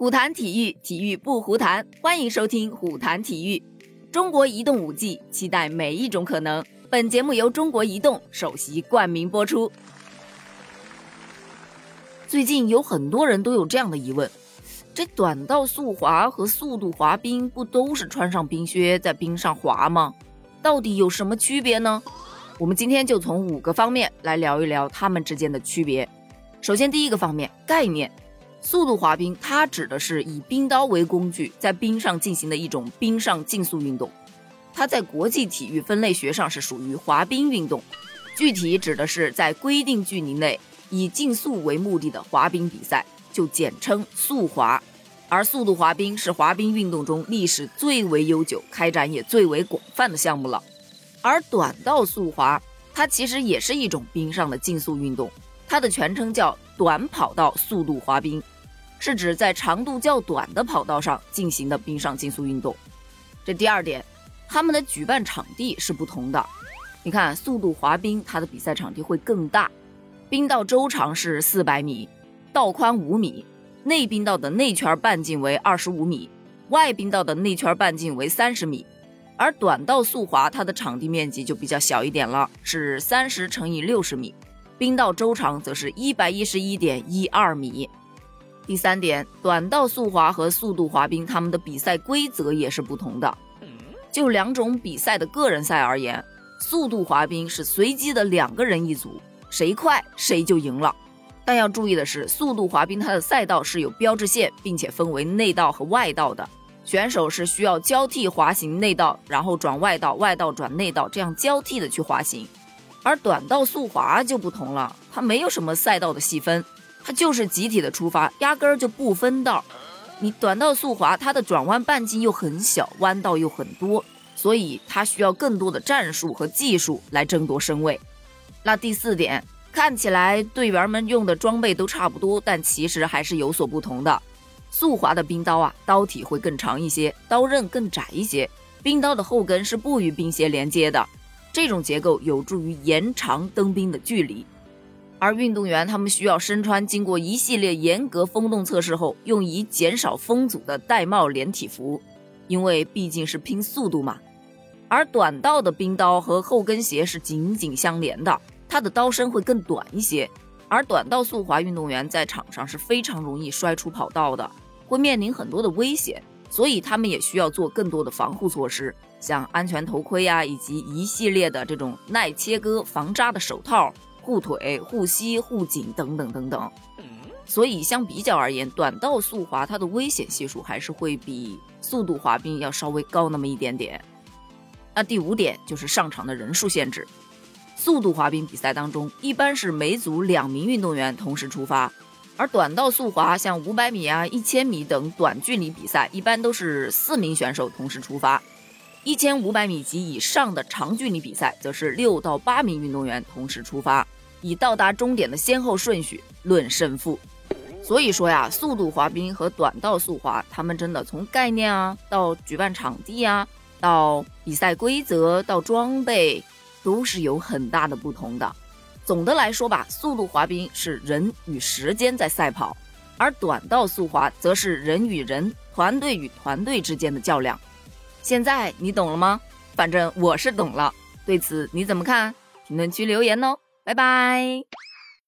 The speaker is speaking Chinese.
虎谈体育，体育不胡谈。欢迎收听虎谈体育。中国移动五 G，期待每一种可能。本节目由中国移动首席冠名播出。最近有很多人都有这样的疑问：这短道速滑和速度滑冰不都是穿上冰靴在冰上滑吗？到底有什么区别呢？我们今天就从五个方面来聊一聊它们之间的区别。首先，第一个方面概念，速度滑冰它指的是以冰刀为工具，在冰上进行的一种冰上竞速运动。它在国际体育分类学上是属于滑冰运动，具体指的是在规定距离内以竞速为目的的滑冰比赛，就简称速滑。而速度滑冰是滑冰运动中历史最为悠久、开展也最为广泛的项目了。而短道速滑，它其实也是一种冰上的竞速运动。它的全称叫短跑道速度滑冰，是指在长度较短的跑道上进行的冰上竞速运动。这第二点，他们的举办场地是不同的。你看，速度滑冰它的比赛场地会更大，冰道周长是四百米，道宽五米，内冰道的内圈半径为二十五米，外冰道的内圈半径为三十米。而短道速滑它的场地面积就比较小一点了，是三十乘以六十米。冰道周长则是一百一十一点一二米。第三点，短道速滑和速度滑冰，他们的比赛规则也是不同的。就两种比赛的个人赛而言，速度滑冰是随机的两个人一组，谁快谁就赢了。但要注意的是，速度滑冰它的赛道是有标志线，并且分为内道和外道的，选手是需要交替滑行内道，然后转外道，外道转内道，这样交替的去滑行。而短道速滑就不同了，它没有什么赛道的细分，它就是集体的出发，压根儿就不分道。你短道速滑，它的转弯半径又很小，弯道又很多，所以它需要更多的战术和技术来争夺身位。那第四点，看起来队员们用的装备都差不多，但其实还是有所不同的。速滑的冰刀啊，刀体会更长一些，刀刃更窄一些，冰刀的后跟是不与冰鞋连接的。这种结构有助于延长蹬冰的距离，而运动员他们需要身穿经过一系列严格风洞测试后用以减少风阻的玳瑁连体服，因为毕竟是拼速度嘛。而短道的冰刀和后跟鞋是紧紧相连的，它的刀身会更短一些。而短道速滑运动员在场上是非常容易摔出跑道的，会面临很多的危险，所以他们也需要做更多的防护措施。像安全头盔呀，以及一系列的这种耐切割、防扎的手套、护腿、护膝、护颈等等等等。所以相比较而言，短道速滑它的危险系数还是会比速度滑冰要稍微高那么一点点。那第五点就是上场的人数限制。速度滑冰比赛当中，一般是每组两名运动员同时出发，而短道速滑像五百米啊、一千米等短距离比赛，一般都是四名选手同时出发。一千五百米及以上的长距离比赛，则是六到八名运动员同时出发，以到达终点的先后顺序论胜负。所以说呀，速度滑冰和短道速滑，他们真的从概念啊，到举办场地啊，到比赛规则，到装备，都是有很大的不同的。总的来说吧，速度滑冰是人与时间在赛跑，而短道速滑则是人与人、团队与团队之间的较量。现在你懂了吗？反正我是懂了。对此你怎么看？评论区留言哦，拜拜。